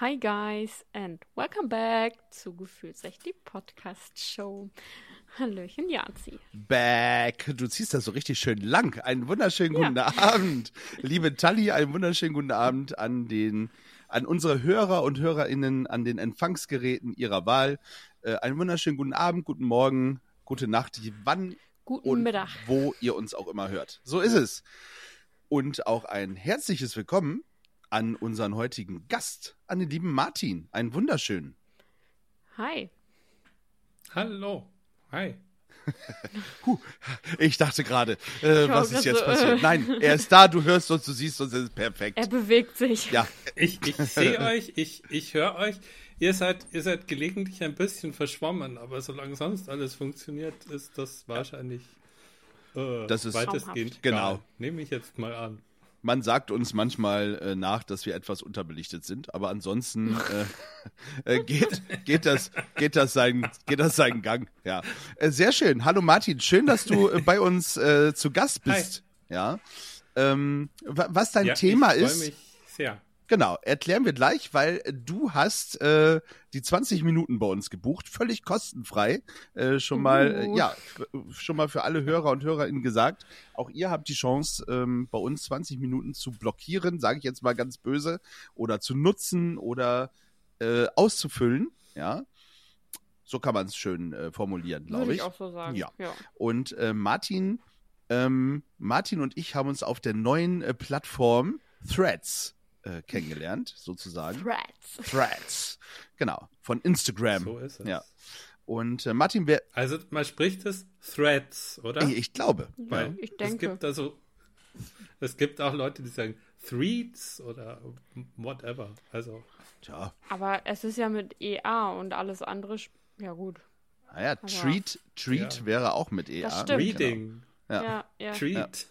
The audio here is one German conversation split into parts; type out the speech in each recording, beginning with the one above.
Hi guys and welcome back zu Gefühlsecht, die Podcast-Show. Hallöchen, Janzi. Back. Du ziehst das so richtig schön lang. Einen wunderschönen Ja. guten Abend. Liebe Tali, einen wunderschönen guten Abend an den, an unsere Hörer und HörerInnen an den Empfangsgeräten ihrer Wahl. Äh, einen wunderschönen guten Abend, guten Morgen, gute Nacht, wann Guten und Mittag. wo ihr uns auch immer hört. So ist es. Und auch ein herzliches Willkommen an unseren heutigen Gast, an den lieben Martin. Einen wunderschönen. Hi. Hallo. Hi. Ich dachte gerade, äh, was ist jetzt so, passiert? äh. Nein, er ist da, du hörst uns, du siehst uns, es ist perfekt. Er bewegt sich. Ja, Ich, ich sehe euch, ich, ich höre euch. Ihr seid, ihr seid gelegentlich ein bisschen verschwommen, aber solange sonst alles funktioniert, ist das wahrscheinlich äh, Das ist- weitestgehend Genau. Nehme ich jetzt mal an. Man sagt uns manchmal äh, nach, dass wir etwas unterbelichtet sind, aber ansonsten äh, äh, geht, geht, das, geht, das seinen, geht das seinen Gang. Ja. Äh, sehr schön. Hallo Martin, schön, dass du äh, bei uns äh, zu Gast bist. Ja. Ähm, wa- was dein ja, Thema ich ist, freue mich sehr. Genau, erklären wir gleich, weil du hast äh, die 20 Minuten bei uns gebucht, völlig kostenfrei. Äh, schon mal, äh, Uh. ja, schon mal für alle Hörer und Hörerinnen gesagt. Auch ihr habt die Chance, ähm, bei uns 20 Minuten zu blockieren, sage ich jetzt mal ganz böse, oder zu nutzen oder äh, auszufüllen. Ja, so kann man es schön äh, formulieren, glaube Würde ich. ich auch so sagen. Ja. ja. Und äh, Martin, ähm, Martin und ich haben uns auf der neuen äh, Plattform Threads äh, kennengelernt, sozusagen. Threads. Threads, genau, von Instagram. So ist es. Ja. Und äh, Martin, wer, Also man spricht es Threads, oder? ich, ich glaube, Weil ich es denke. gibt also es gibt auch Leute, die sagen Threads oder whatever. Also tja, Aber es ist ja mit EA und alles andere. Ja, gut. naja, Aber- Treat, Treat Ja. wäre auch mit EA. Das stimmt. Reading, Ja. Ja, ja. Treat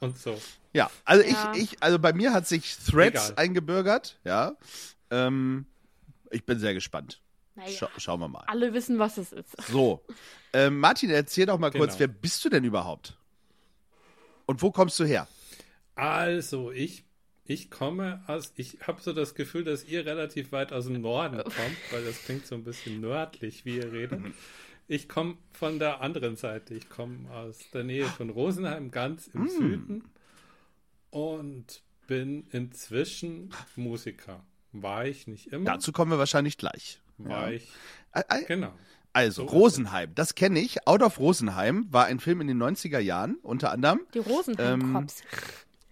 und so. Ja, also Ja. ich, ich, also bei mir hat sich Threads Egal. eingebürgert, ja. Ähm, ich bin sehr gespannt. Naja, Scha schauen wir mal. alle wissen, was es ist. So, ähm, Martin, erzähl doch mal kurz, Genau. wer bist du denn überhaupt? Und wo kommst du her? Also, ich, ich komme aus, ich habe so das Gefühl, dass ihr relativ weit aus dem Norden kommt, weil das klingt so ein bisschen nördlich, wie ihr redet. Ich komme von der anderen Seite. Ich komme aus der Nähe von Rosenheim, ganz im Süden und bin inzwischen Musiker. War ich nicht immer. Dazu kommen wir wahrscheinlich gleich. war ich, Ä- ä- genau. Also, So Rosenheim, das kenne ich. Out of Rosenheim war ein Film in den 90er Jahren, unter anderem. Die Rosenheim-Cops.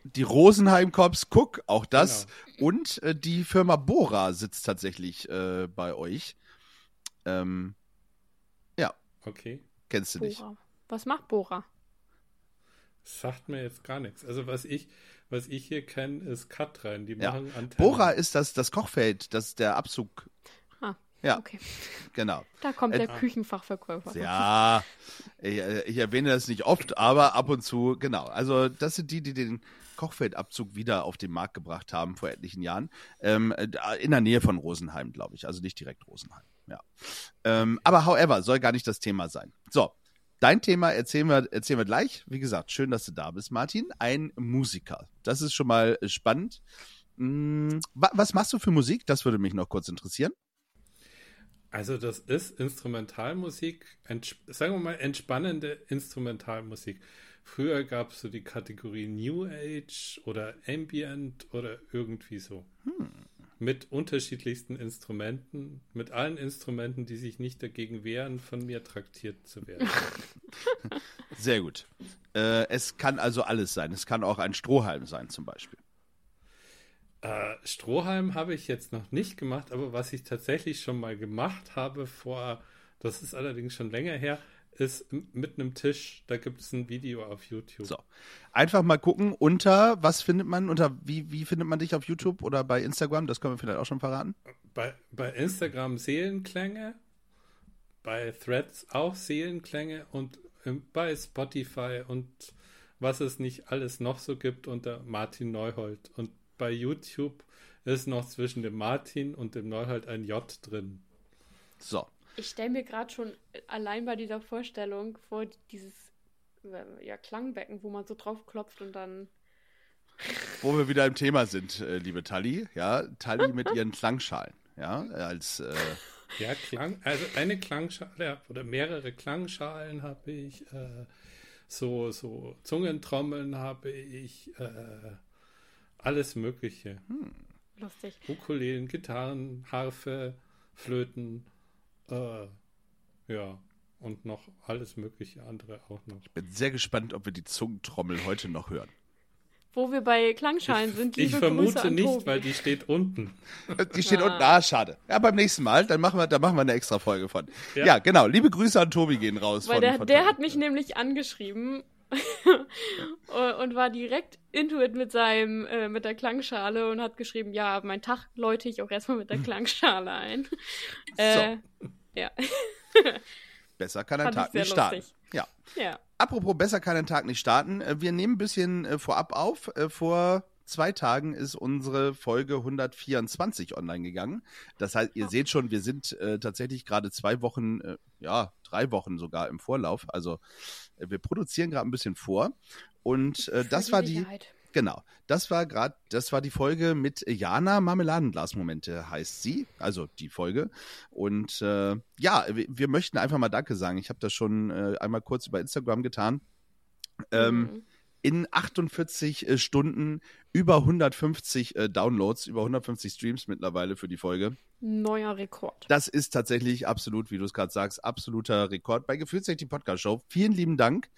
Die Rosenheim Cops, guck, auch das. Genau. Und äh, die Firma Bora sitzt tatsächlich äh, bei euch. Ähm, Okay. kennst du nicht. Bora. Was macht Bora? Sagt mir jetzt gar nichts. Also was ich, was ich hier kenne, ist Katrin. Die Ja. machen Antennen. Bora ist das, das Kochfeld, das ist der Abzug. Ja, okay. genau. Da kommt Äh, der Küchenfachverkäufer. Ja, ich, ich erwähne das nicht oft, aber ab und zu, genau. Also das sind die, die den Kochfeldabzug wieder auf den Markt gebracht haben vor etlichen Jahren. Ähm, in der Nähe von Rosenheim, glaube ich. Also nicht direkt Rosenheim. Ja. Ähm, aber however, soll gar nicht das Thema sein. So, dein Thema erzählen wir, erzählen wir gleich. Wie gesagt, schön, dass du da bist, Martin. Ein Musiker. Das ist schon mal äh, spannend. Hm, wa- was machst du für Musik? Das würde mich noch kurz interessieren. Also das ist Instrumentalmusik, sagen wir mal entspannende Instrumentalmusik. Früher gab es so die Kategorie New Age oder Ambient oder irgendwie so. Mit unterschiedlichsten Instrumenten, mit allen Instrumenten, die sich nicht dagegen wehren, von mir traktiert zu werden. Sehr gut. Äh, es kann also alles sein. Es kann auch ein Strohhalm sein, zum Beispiel. Äh, Strohhalm habe ich jetzt noch nicht gemacht, aber was ich tatsächlich schon mal gemacht habe vor, das ist allerdings schon länger her, ist mit einem Tisch, da gibt es ein Video auf YouTube. So. Einfach mal gucken, unter, was findet man, unter, wie, wie findet man dich auf YouTube oder bei Instagram? Das können wir vielleicht auch schon verraten. Bei, bei Instagram Seelenklänge bei Threads auch Seelenklänge und ähm, bei Spotify und was es nicht alles noch so gibt unter Martin Neuhold. Und bei YouTube ist noch zwischen dem Martin und dem Neuhold ein J drin. So. Ich stelle mir gerade schon allein bei dieser Vorstellung vor, dieses äh, ja, Klangbecken, wo man so drauf klopft und dann. Wo wir wieder im Thema sind, äh, liebe Tali. Ja, Tali mit ihren Klangschalen. Ja, als. Äh, ja, Klang, also eine Klangschale oder mehrere Klangschalen habe ich. Äh, so, so Zungentrommeln habe ich. Äh, alles Mögliche. Hm. Lustig. Ukulelen, Gitarren, Harfe, Flöten. Äh, ja, und noch alles mögliche andere auch noch. Ich bin sehr gespannt, ob wir die Zungentrommel heute noch hören. Wo wir bei Klangschalen ich, sind, liebe Ich vermute Grüße nicht, Tobi. weil die steht unten. Die steht ah. unten. Ah, schade. Ja, beim nächsten Mal, dann machen wir, dann machen wir eine extra Folge von. Ja, ja genau. Liebe Grüße an Tobi gehen raus. Weil von, der, von der hat mich nämlich angeschrieben und war direkt into it mit seinem, äh, mit der Klangschale und hat geschrieben, ja, mein Tag läute ich auch erstmal mit der Klangschale ein. Äh, so. Ja. Besser kann ein Tag nicht starten. Ja. ja. Apropos, besser kann ein Tag nicht starten. Äh, wir nehmen ein bisschen äh, vorab auf. Äh, vor zwei Tagen ist unsere Folge 124 online gegangen. Das heißt, ihr oh. seht schon, wir sind äh, tatsächlich gerade zwei Wochen, äh, ja, drei Wochen sogar im Vorlauf. Also äh, wir produzieren gerade ein bisschen vor. Und das war die. Genau. Das war gerade, das war die Folge mit Jana Marmeladenglas-Momente, heißt sie. Also die Folge. Und äh, ja, wir, wir, möchten einfach mal Danke sagen. Ich habe das schon äh, einmal kurz über Instagram getan. Ähm, mhm. In 48 äh, Stunden über 150 äh, Downloads, über 150 Streams mittlerweile für die Folge. Neuer Rekord. Das ist tatsächlich absolut, wie du es gerade sagst, absoluter Rekord bei Gefühlsrecht die Podcast Show. Vielen lieben Dank.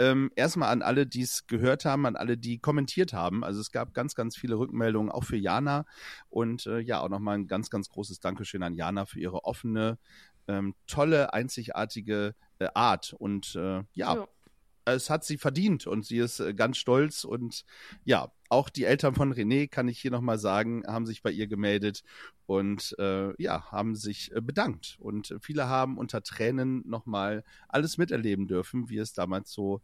Ähm, erstmal an alle, die es gehört haben, an alle, die kommentiert haben. Also es gab ganz, ganz viele Rückmeldungen, auch für Jana. Und äh, ja, auch nochmal ein ganz, ganz großes Dankeschön an Jana für ihre offene, ähm, tolle, einzigartige äh, Art. Und äh, ja, ja, es hat sie verdient und sie ist äh, ganz stolz. Und ja, auch die Eltern von René, kann ich hier nochmal sagen, haben sich bei ihr gemeldet und äh, ja, haben sich äh, bedankt. Und viele haben unter Tränen nochmal alles miterleben dürfen, wie es damals so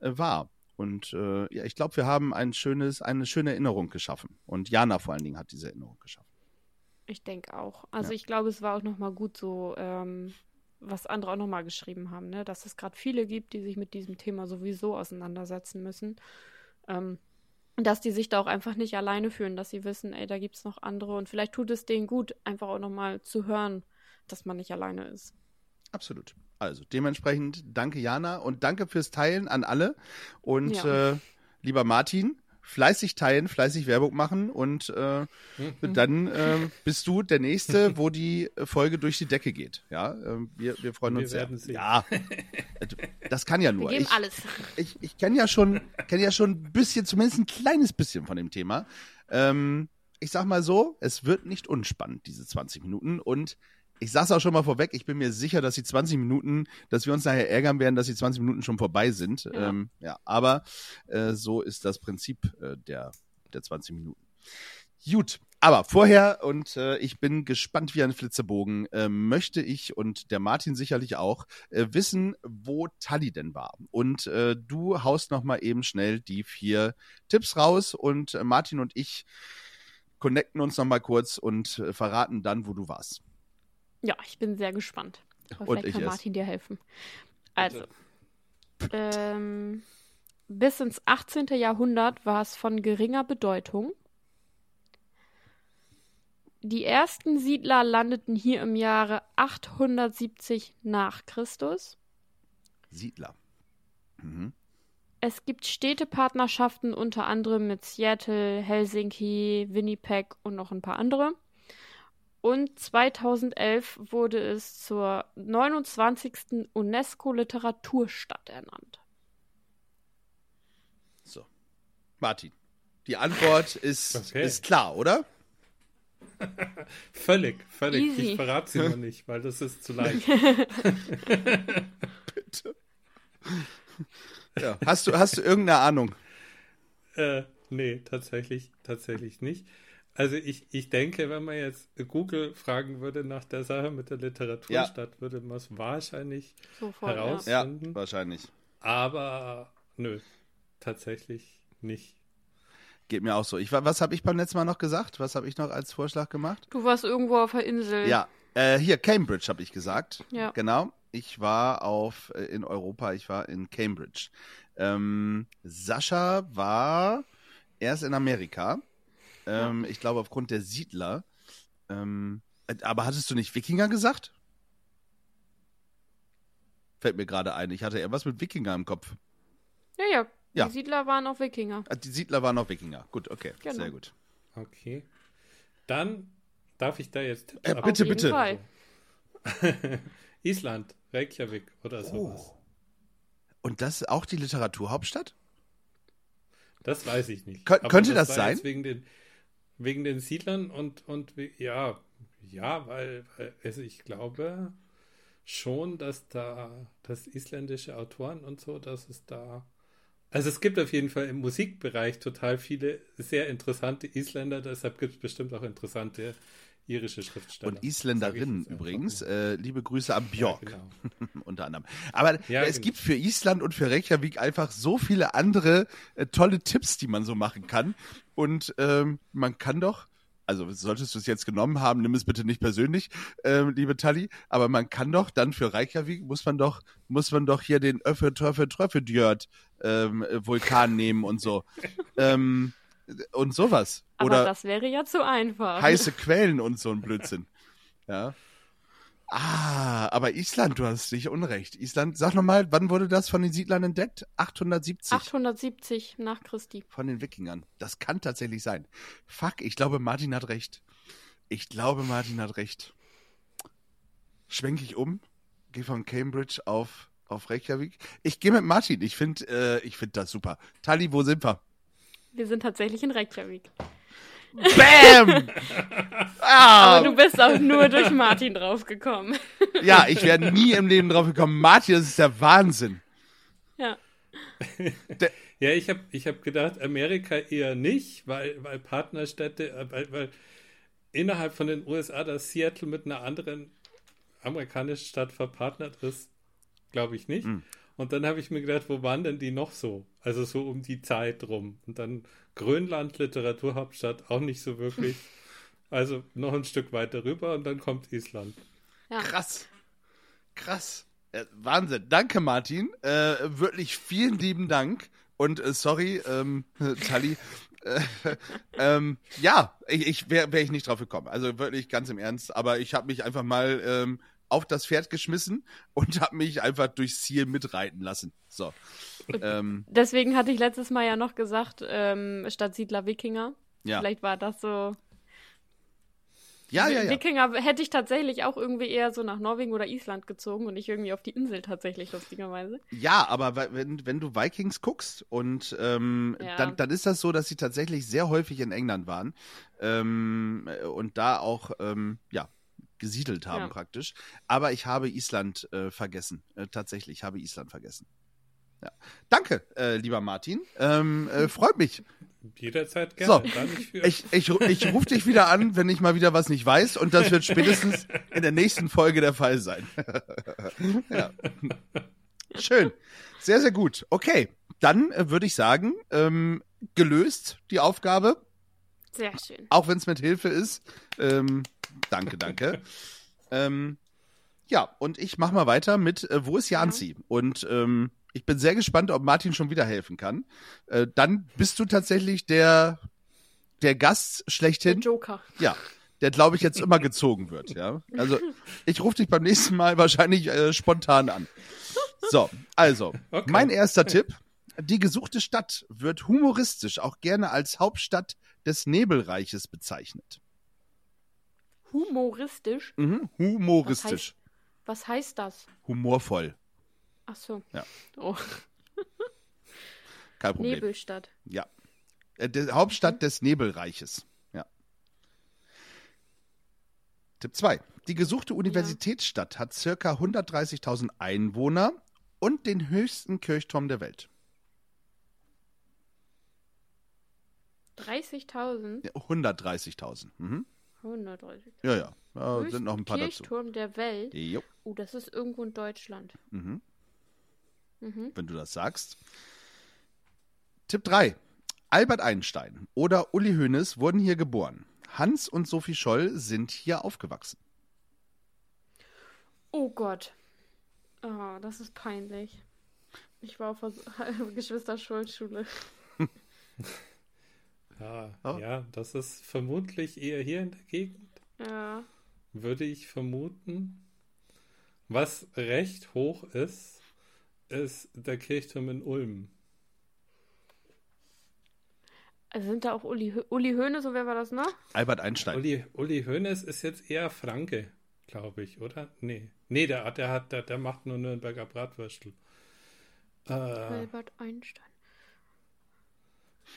äh, war. Und äh, ja, ich glaube, wir haben ein schönes, eine schöne Erinnerung geschaffen. Und Jana vor allen Dingen hat diese Erinnerung geschaffen. Ich denke auch. Also ja. ich glaube, es war auch nochmal gut so, ähm, was andere auch nochmal geschrieben haben, ne? dass es gerade viele gibt, die sich mit diesem Thema sowieso auseinandersetzen müssen. Ähm, dass die sich da auch einfach nicht alleine fühlen, dass sie wissen, ey, da gibt es noch andere und vielleicht tut es denen gut, einfach auch nochmal zu hören, dass man nicht alleine ist. Absolut. Also dementsprechend danke Jana und danke fürs Teilen an alle. Und ja. äh, lieber Martin, fleißig teilen, fleißig Werbung machen und äh, dann äh, bist du der Nächste, wo die Folge durch die Decke geht. Ja, äh, wir, wir freuen wir uns sehr. Sehen. Ja, das kann ja nur. Wir geben ich, alles. Ich, ich kenne ja schon, kenne ja schon ein bisschen, zumindest ein kleines bisschen von dem Thema. Ähm, ich sag mal so, es wird nicht unspannend, diese 20 Minuten und ich sag's auch schon mal vorweg, ich bin mir sicher, dass die 20 Minuten, dass wir uns nachher ärgern werden, dass die 20 Minuten schon vorbei sind. Ja, ähm, ja aber äh, so ist das Prinzip äh, der, der 20 Minuten. Gut, aber vorher, und äh, ich bin gespannt wie ein Flitzebogen, äh, möchte ich und der Martin sicherlich auch äh, wissen, wo Tali denn war. Und äh, du haust noch mal eben schnell die vier Tipps raus und äh, Martin und ich connecten uns noch mal kurz und äh, verraten dann, wo du warst. Ja, ich bin sehr gespannt. Aber vielleicht kann Martin dir helfen. Also, ähm, bis ins 18. Jahrhundert war es von geringer Bedeutung. Die ersten Siedler landeten hier im Jahre 870 nach Christus. Siedler. Mhm. Es gibt Städtepartnerschaften unter anderem mit Seattle, Helsinki, Winnipeg und noch ein paar andere. Und 2011 wurde es zur 29. UNESCO-Literaturstadt ernannt. So. Martin, die Antwort ist, okay. ist klar, oder? völlig, völlig. Easy. Ich verrate sie noch nicht, weil das ist zu leicht. Bitte. Ja. Hast, du, hast du irgendeine Ahnung? Äh, nee, tatsächlich, tatsächlich nicht. Also ich, ich denke, wenn man jetzt Google fragen würde nach der Sache mit der Literaturstadt, ja. würde man es wahrscheinlich Sofort, herausfinden. Ja, wahrscheinlich. Aber nö, tatsächlich nicht. Geht mir auch so. Ich, was habe ich beim letzten Mal noch gesagt? Was habe ich noch als Vorschlag gemacht? Du warst irgendwo auf der Insel. Ja, äh, hier Cambridge habe ich gesagt. Ja. Genau. Ich war auf äh, in Europa. Ich war in Cambridge. Ähm, Sascha war erst in Amerika. Ähm, ja. Ich glaube aufgrund der Siedler. Ähm, aber hattest du nicht Wikinger gesagt? Fällt mir gerade ein. Ich hatte eher was mit Wikinger im Kopf. Ja, ja. ja. Die Siedler waren auch Wikinger. Ah, die Siedler waren auch Wikinger. Gut, okay. Genau. Sehr gut. Okay. Dann darf ich da jetzt. Äh, bitte, bitte. Fall. Island, Reykjavik oder sowas. Oh. Und das ist auch die Literaturhauptstadt? Das weiß ich nicht. Kön könnte das, das sein? Wegen den, wegen den Siedlern und, und ja, ja, weil, weil also ich glaube schon, dass da, dass isländische Autoren und so, dass es da. Also es gibt auf jeden Fall im Musikbereich total viele sehr interessante Isländer, deshalb gibt es bestimmt auch interessante irische Schriftsteller. Und Isländerinnen übrigens. Äh, liebe Grüße an Björk. Ja, genau. unter anderem. Aber ja, es genau. gibt für Island und für Reykjavik einfach so viele andere äh, tolle Tipps, die man so machen kann. Und ähm, man kann doch also solltest du es jetzt genommen haben, nimm es bitte nicht persönlich, äh, liebe Tali, aber man kann doch dann für Reykjavik, muss man doch, muss man doch hier den Öffe, Töffe, Tröffe, Djört, ähm, Vulkan nehmen und so. ähm, und sowas. Aber Oder das wäre ja zu einfach. Heiße Quellen und so ein Blödsinn. Ja. Ah, aber Island, du hast nicht unrecht. Island, sag nochmal, wann wurde das von den Siedlern entdeckt? 870. 870 nach Christi. Von den Wikingern. Das kann tatsächlich sein. Fuck, ich glaube, Martin hat recht. Ich glaube, Martin hat recht. Schwenke ich um, gehe von Cambridge auf, auf Reykjavik. Ich gehe mit Martin. Ich finde äh, ich find das super. Tali, wo sind wir? Wir sind tatsächlich in Reykjavik. Bam! Ah. Aber du bist auch nur durch Martin draufgekommen. Ja, ich wäre nie im Leben draufgekommen. Martin, das ist der Wahnsinn. Ja. Der, ja, ich habe ich hab gedacht, Amerika eher nicht, weil, weil Partnerstädte, äh, weil, weil innerhalb von den USA das Seattle mit einer anderen amerikanischen Stadt verpartnert ist, glaube ich nicht. Mhm. Und dann habe ich mir gedacht, wo waren denn die noch so? Also so um die Zeit rum. Und dann Grönland, Literaturhauptstadt, auch nicht so wirklich. Also noch ein Stück weiter rüber und dann kommt Island. Ja. Krass. Krass. Äh, Wahnsinn. Danke, Martin. Äh, wirklich vielen lieben Dank. Und äh, sorry, ähm, Tali. Äh, ähm, ja, ich, ich wäre wär ich nicht drauf gekommen. Also wirklich ganz im Ernst. Aber ich habe mich einfach mal ähm, auf das Pferd geschmissen und habe mich einfach durchs Ziel mitreiten lassen. So. Ähm, Deswegen hatte ich letztes Mal ja noch gesagt, ähm, Stadtsiedler Wikinger. Ja. Vielleicht war das so. Ja, ja, ja. Wikinger hätte ich tatsächlich auch irgendwie eher so nach Norwegen oder Island gezogen und nicht irgendwie auf die Insel tatsächlich, lustigerweise. Ja, aber wenn, wenn du Vikings guckst und ähm, ja. dann, dann ist das so, dass sie tatsächlich sehr häufig in England waren ähm, und da auch, ähm, ja, gesiedelt haben ja. praktisch. Aber ich habe Island äh, vergessen. Äh, tatsächlich, ich habe Island vergessen. Ja. Danke, äh, lieber Martin. Ähm, äh, freut mich. Jederzeit gerne. So, ich, ich, ich rufe dich wieder an, wenn ich mal wieder was nicht weiß. Und das wird spätestens in der nächsten Folge der Fall sein. ja. Schön. Sehr, sehr gut. Okay, dann äh, würde ich sagen, ähm, gelöst die Aufgabe. Sehr schön. Auch wenn es mit Hilfe ist. Ähm, danke, danke. ähm, ja, und ich mache mal weiter mit äh, Wo ist Janzi? Ja. Und ähm, ich bin sehr gespannt, ob Martin schon wieder helfen kann. Äh, dann bist du tatsächlich der, der Gast schlechthin. Der Joker. Ja, der glaube ich jetzt immer gezogen wird. Ja, also ich rufe dich beim nächsten Mal wahrscheinlich äh, spontan an. So, also okay. mein erster Tipp: Die gesuchte Stadt wird humoristisch auch gerne als Hauptstadt des Nebelreiches bezeichnet. Humoristisch? Mhm, humoristisch. Was heißt, was heißt das? Humorvoll. Ach so. Ja. Oh. Kein Problem. Nebelstadt. Ja. Äh, der Hauptstadt mhm. des Nebelreiches. Ja. Tipp 2. Die gesuchte Universitätsstadt ja. hat circa 130.000 Einwohner und den höchsten Kirchturm der Welt. 30.000? Ja, 130.000. Mhm. 130. Ja, ja. Da sind noch ein paar dazu. Kirchturm der Welt. Jo. Oh, das ist irgendwo in Deutschland. Mhm. Mhm. Wenn du das sagst. Tipp 3. Albert Einstein oder Uli Hoeneß wurden hier geboren. Hans und Sophie Scholl sind hier aufgewachsen. Oh Gott. Oh, das ist peinlich. Ich war auf der Geschwisterschulschule. Ja, ja, das ist vermutlich eher hier in der Gegend, Ja. würde ich vermuten. Was recht hoch ist, ist der Kirchturm in Ulm. Also sind da auch Uli, Uli Höhne, so wer war das noch? Albert Einstein. Uli, Uli Hoeneß ist jetzt eher Franke, glaube ich, oder? Nee. Nee, der, der, hat, der, der macht nur Nürnberger Bratwürstel. Äh, Albert Einstein.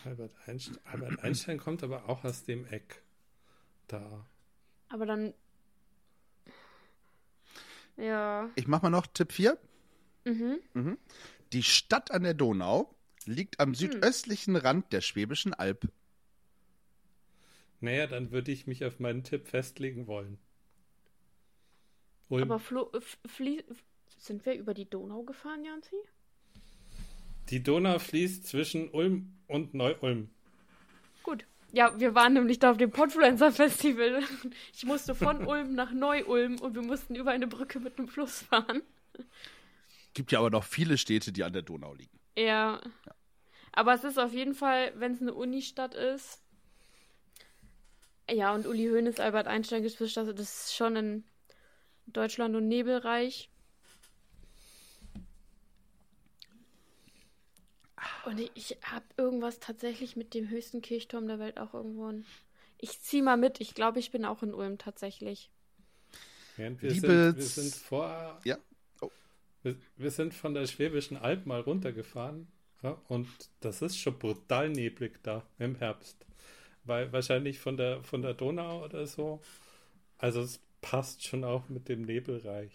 Albert, Einstein, Albert Einstein kommt aber auch aus dem Eck. Da. Aber dann. Ja. Ich mach mal noch Tipp 4. Mhm. Die Stadt an der Donau liegt am südöstlichen Rand der Schwäbischen Alb. Naja, dann würde ich mich auf meinen Tipp festlegen wollen. Ulm. Aber Flo, sind wir über die Donau gefahren, Janzi? Die Donau fließt zwischen Ulm und Neu-Ulm. Gut. Ja, wir waren nämlich da auf dem Podfluencer Festival. Ich musste von Ulm nach Neu-Ulm und wir mussten über eine Brücke mit einem Fluss fahren. Gibt ja aber noch viele Städte, die an der Donau liegen. Ja. Aber es ist auf jeden Fall, wenn es eine Unistadt ist. Ja, und Uli Hoeneß, Albert Einstein, Geschwister, das ist schon in Deutschland und Nebelreich. Und ich, ich habe irgendwas tatsächlich mit dem höchsten Kirchturm der Welt auch irgendwo. In... Ich zieh mal mit. Ich glaube, ich bin auch in Ulm tatsächlich. Während wir, Liebe sind, wir sind vor. Ja. Oh. Wir, wir sind von der Schwäbischen Alb mal runtergefahren. Ja, und das ist schon brutal neblig da im Herbst. Weil wahrscheinlich von der, von der Donau oder so. Also es passt schon auch mit dem Nebelreich.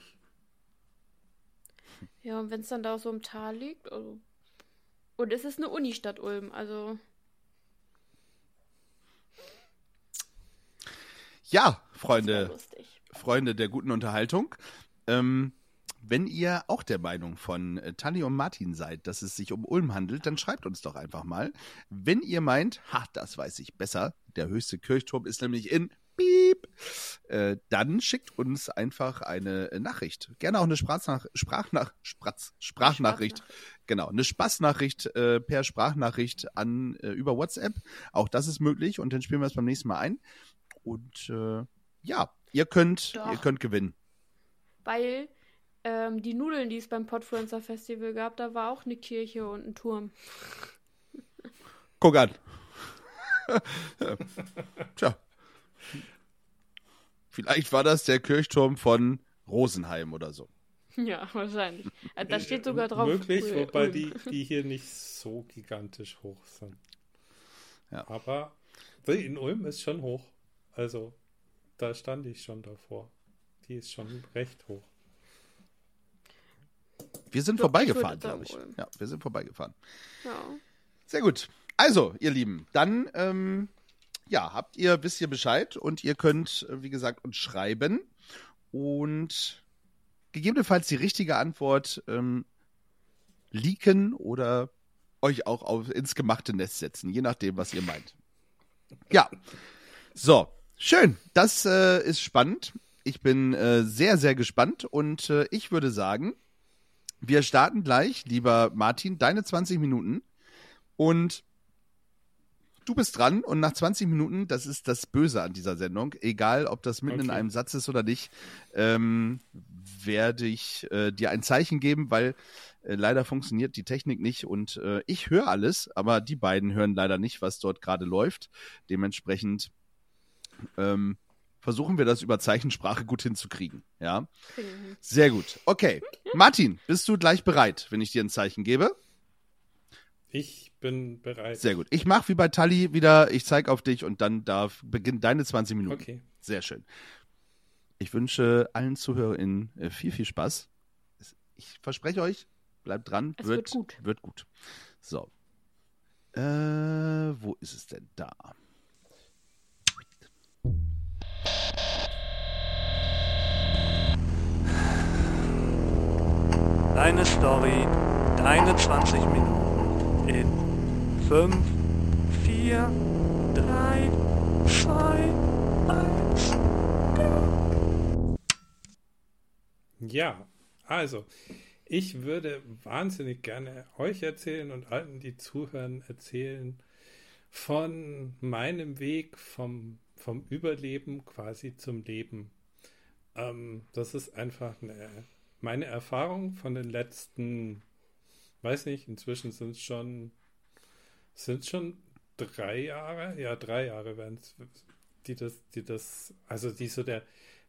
Ja, und wenn es dann da so im Tal liegt, also. Und es ist eine Unistadt Ulm, also. Ja, Freunde. Freunde der guten Unterhaltung. Ähm, wenn ihr auch der Meinung von äh, Tani und Martin seid, dass es sich um Ulm handelt, dann schreibt uns doch einfach mal. Wenn ihr meint, ha, das weiß ich besser, der höchste Kirchturm ist nämlich in Piep, äh, dann schickt uns einfach eine äh, Nachricht. Gerne auch eine Sprachnach Sprachnach Spratz Sprachnachricht. Genau, eine Spaßnachricht äh, per Sprachnachricht an äh, über WhatsApp. Auch das ist möglich und dann spielen wir es beim nächsten Mal ein. Und äh, ja, ihr könnt, Doch. ihr könnt gewinnen. Weil ähm, die Nudeln, die es beim Podfluencer Festival gab, da war auch eine Kirche und ein Turm. Guck an. Tja. Vielleicht war das der Kirchturm von Rosenheim oder so. Ja, wahrscheinlich. Äh, Da steht sogar drauf. Möglich, Ul- wobei Ulm. die, die hier nicht so gigantisch hoch sind. Ja. Aber die in Ulm ist schon hoch. Also, da stand ich schon davor. Die ist schon recht hoch. Wir sind vorbeigefahren, glaube ich. Ja, wir sind vorbeigefahren. Ja. Sehr gut. Also, ihr Lieben, dann, ähm, ja, habt ihr, wisst ihr Bescheid und ihr könnt, äh, wie gesagt, uns schreiben und gegebenenfalls die richtige Antwort ähm, leaken oder euch auch auf, ins gemachte Nest setzen, je nachdem, was ihr meint. Ja. So, schön. Das äh, ist spannend. Ich bin äh, sehr, sehr gespannt und äh, ich würde sagen, wir starten gleich, lieber Martin, deine 20 Minuten und du bist dran und nach 20 Minuten, das ist das Böse an dieser Sendung, egal ob das mitten in Okay. einem Satz ist oder nicht, ähm, werde ich äh, dir ein Zeichen geben, weil äh, leider funktioniert die Technik nicht und äh, ich höre alles, aber die beiden hören leider nicht, was dort gerade läuft. Dementsprechend ähm, versuchen wir das über Zeichensprache gut hinzukriegen. Ja, sehr gut. Okay, Martin, bist du gleich bereit, wenn ich dir ein Zeichen gebe? Ich bin bereit. Sehr gut. Ich mache wie bei Tali wieder, ich zeige auf dich und dann darf beginnt deine 20 Minuten. Okay. Sehr schön. Ich wünsche allen ZuhörerInnen äh, viel, viel Spaß. Ich verspreche euch, bleibt dran, Es wird, wird gut. Wird gut. So. Äh, wo ist es denn da? Deine Story, deine 20 Minuten in 5, 4, 3, 2, 1. Ja, also, ich würde wahnsinnig gerne euch erzählen und allen, die zuhören, erzählen von meinem Weg vom, vom Überleben quasi zum Leben. Ähm, das ist einfach eine, meine Erfahrung von den letzten, weiß nicht, inzwischen sind es schon, sind schon drei Jahre, ja, drei Jahre werden es, die das, die das, also die so der,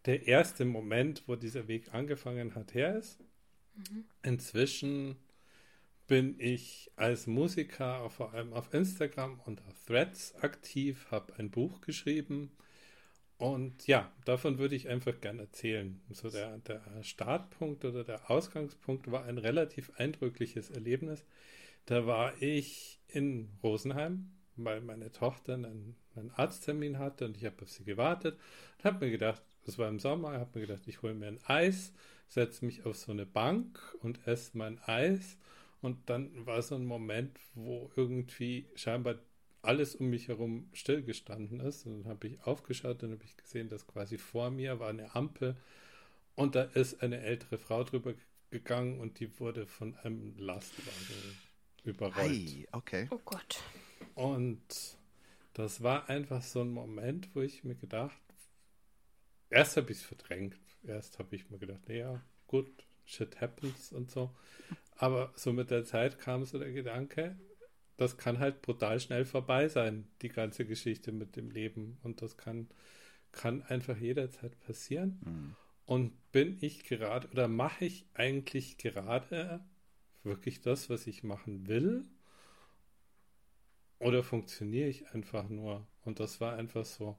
der erste Moment, wo dieser Weg angefangen hat, her ist. Mhm. Inzwischen bin ich als Musiker vor allem auf Instagram und auf Threads aktiv, habe ein Buch geschrieben und ja, davon würde ich einfach gerne erzählen. So der, der Startpunkt oder der Ausgangspunkt war ein relativ eindrückliches Erlebnis. Da war ich in Rosenheim, weil meine Tochter einen, einen Arzttermin hatte und ich habe auf sie gewartet und habe mir gedacht, das war im Sommer, habe mir gedacht, ich hole mir ein Eis setze mich auf so eine Bank und esse mein Eis. Und dann war so ein Moment, wo irgendwie scheinbar alles um mich herum stillgestanden ist. Und dann habe ich aufgeschaut und habe ich gesehen, dass quasi vor mir war eine Ampel und da ist eine ältere Frau drüber gegangen und die wurde von einem Lastwagen überrollt. Hey, okay. Oh Gott. Und das war einfach so ein Moment, wo ich mir gedacht, erst habe ich es verdrängt, erst habe ich mir gedacht, naja, gut, shit happens und so. Aber so mit der Zeit kam so der Gedanke, das kann halt brutal schnell vorbei sein, die ganze Geschichte mit dem Leben. Und das kann, kann einfach jederzeit passieren. Mhm. Und bin ich gerade oder mache ich eigentlich gerade wirklich das, was ich machen will? Oder funktioniere ich einfach nur? Und das war einfach so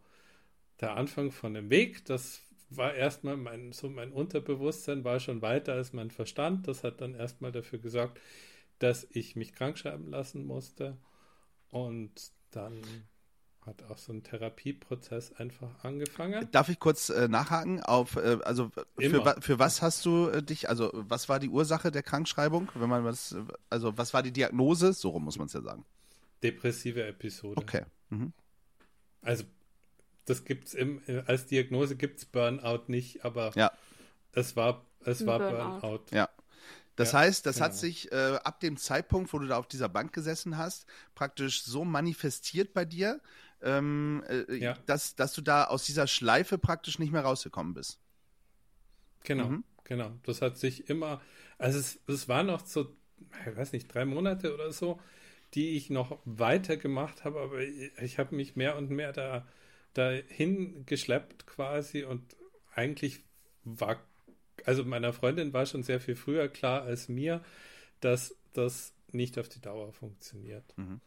der Anfang von dem Weg. Das war erstmal mein, so mein Unterbewusstsein war schon weiter als mein Verstand. Das hat dann erstmal dafür gesorgt, dass ich mich krankschreiben lassen musste. Und dann hat auch so ein Therapieprozess einfach angefangen. Darf ich kurz äh, nachhaken auf, äh, also für, für, was hast du äh, dich, also was war die Ursache der Krankschreibung, wenn man was, also was war die Diagnose? So rum muss man es ja sagen. Depressive Episode. Okay. Mhm. Also das gibt's im, als Diagnose gibt es Burnout nicht, aber ja. es war, es war Burnout. Burnout. Ja. Das ja, heißt, das genau. hat sich äh, ab dem Zeitpunkt, wo du da auf dieser Bank gesessen hast, praktisch so manifestiert bei dir, ähm, äh, ja. dass, dass du da aus dieser Schleife praktisch nicht mehr rausgekommen bist. Genau, mhm. genau. Das hat sich immer, also es, es war noch so, ich weiß nicht, drei Monate oder so, die ich noch weiter gemacht habe, aber ich, ich habe mich mehr und mehr da dahin geschleppt quasi und eigentlich war, also meiner Freundin war schon sehr viel früher klar als mir, dass das nicht auf die Dauer funktioniert. Mhm.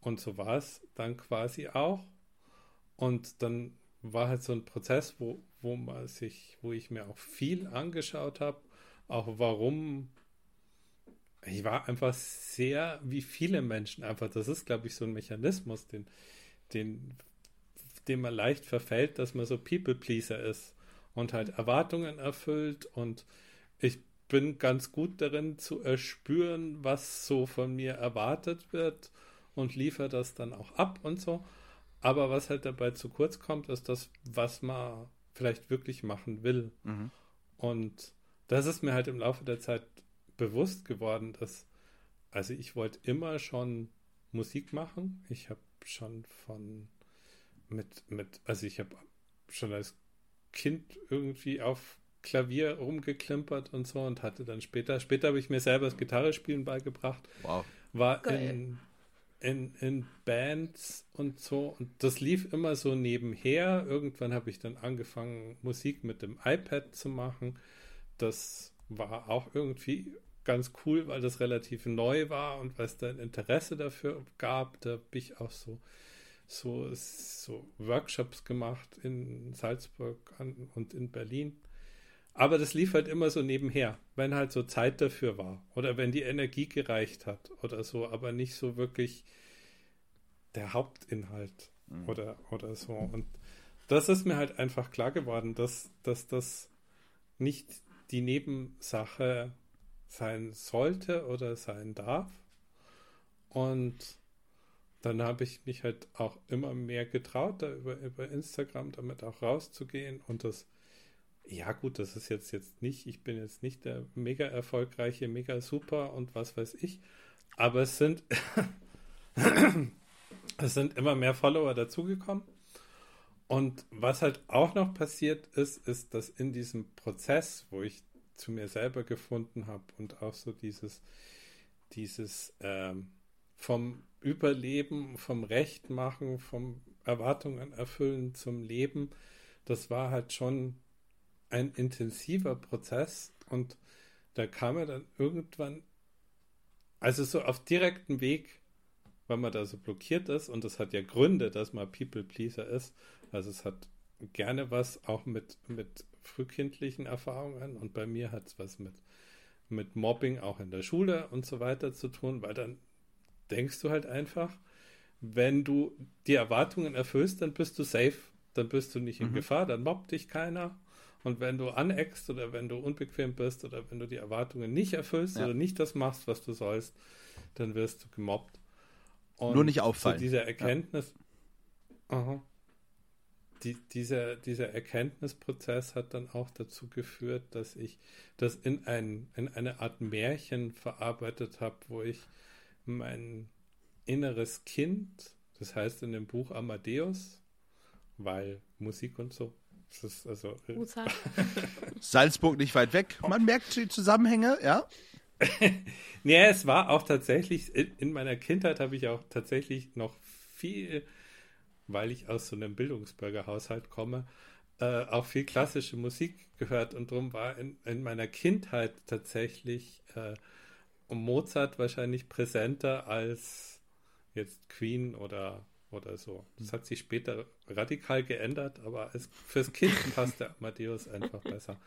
Und so war es dann quasi auch. Und dann war halt so ein Prozess, wo, wo man sich, wo ich mir auch viel angeschaut habe, auch warum ich war einfach sehr, wie viele Menschen einfach, das ist, glaube ich, so ein Mechanismus, den, den dem man leicht verfällt, dass man so People-Pleaser ist und halt Erwartungen erfüllt und ich bin ganz gut darin zu erspüren, was so von mir erwartet wird und liefere das dann auch ab und so. Aber was halt dabei zu kurz kommt, ist das, was man vielleicht wirklich machen will. Mhm. Und das ist mir halt im Laufe der Zeit bewusst geworden, dass, also ich wollte immer schon Musik machen. Ich habe schon von mit, mit, also ich habe schon als Kind irgendwie auf Klavier rumgeklimpert und so und hatte dann später, später habe ich mir selber das Gitarrespielen beigebracht. Wow. War in, in, in Bands und so und das lief immer so nebenher. Irgendwann habe ich dann angefangen, Musik mit dem iPad zu machen. Das war auch irgendwie ganz cool, weil das relativ neu war und weil es da ein Interesse dafür gab. Da bin ich auch so so, so Workshops gemacht in Salzburg und in Berlin. Aber das lief halt immer so nebenher, wenn halt so Zeit dafür war oder wenn die Energie gereicht hat oder so, aber nicht so wirklich der Hauptinhalt mhm. oder, oder so. Und das ist mir halt einfach klar geworden, dass, dass das nicht die Nebensache sein sollte oder sein darf. Und dann habe ich mich halt auch immer mehr getraut, da über, über Instagram damit auch rauszugehen und das, ja gut, das ist jetzt jetzt nicht, ich bin jetzt nicht der mega erfolgreiche, mega super und was weiß ich, aber es sind, es sind immer mehr Follower dazugekommen. Und was halt auch noch passiert ist, ist, dass in diesem Prozess, wo ich zu mir selber gefunden habe und auch so dieses, dieses ähm, vom Überleben, vom Recht machen, vom Erwartungen erfüllen zum Leben, das war halt schon ein intensiver Prozess und da kam er dann irgendwann, also so auf direktem Weg, weil man da so blockiert ist und das hat ja Gründe, dass man People Pleaser ist. Also es hat gerne was auch mit, mit frühkindlichen Erfahrungen und bei mir hat es was mit, mit Mobbing auch in der Schule und so weiter zu tun, weil dann denkst du halt einfach, wenn du die Erwartungen erfüllst, dann bist du safe, dann bist du nicht in mhm. Gefahr, dann mobbt dich keiner. Und wenn du aneckst oder wenn du unbequem bist oder wenn du die Erwartungen nicht erfüllst ja. oder nicht das machst, was du sollst, dann wirst du gemobbt. Und Nur nicht auffallen. Zu dieser Erkenntnis, ja. die, dieser, dieser Erkenntnisprozess hat dann auch dazu geführt, dass ich das in, ein, in eine Art Märchen verarbeitet habe, wo ich mein inneres Kind, das heißt in dem Buch Amadeus, weil Musik und so. Das ist also, äh, Salzburg nicht weit weg. Man merkt die Zusammenhänge, ja. nee, es war auch tatsächlich, in, in meiner Kindheit habe ich auch tatsächlich noch viel, weil ich aus so einem Bildungsbürgerhaushalt komme, äh, auch viel klassische Musik gehört und darum war in, in meiner Kindheit tatsächlich äh, Mozart wahrscheinlich präsenter als jetzt Queen oder, oder so. Das hat sich später radikal geändert, aber als, fürs Kind passt der Amadeus einfach besser.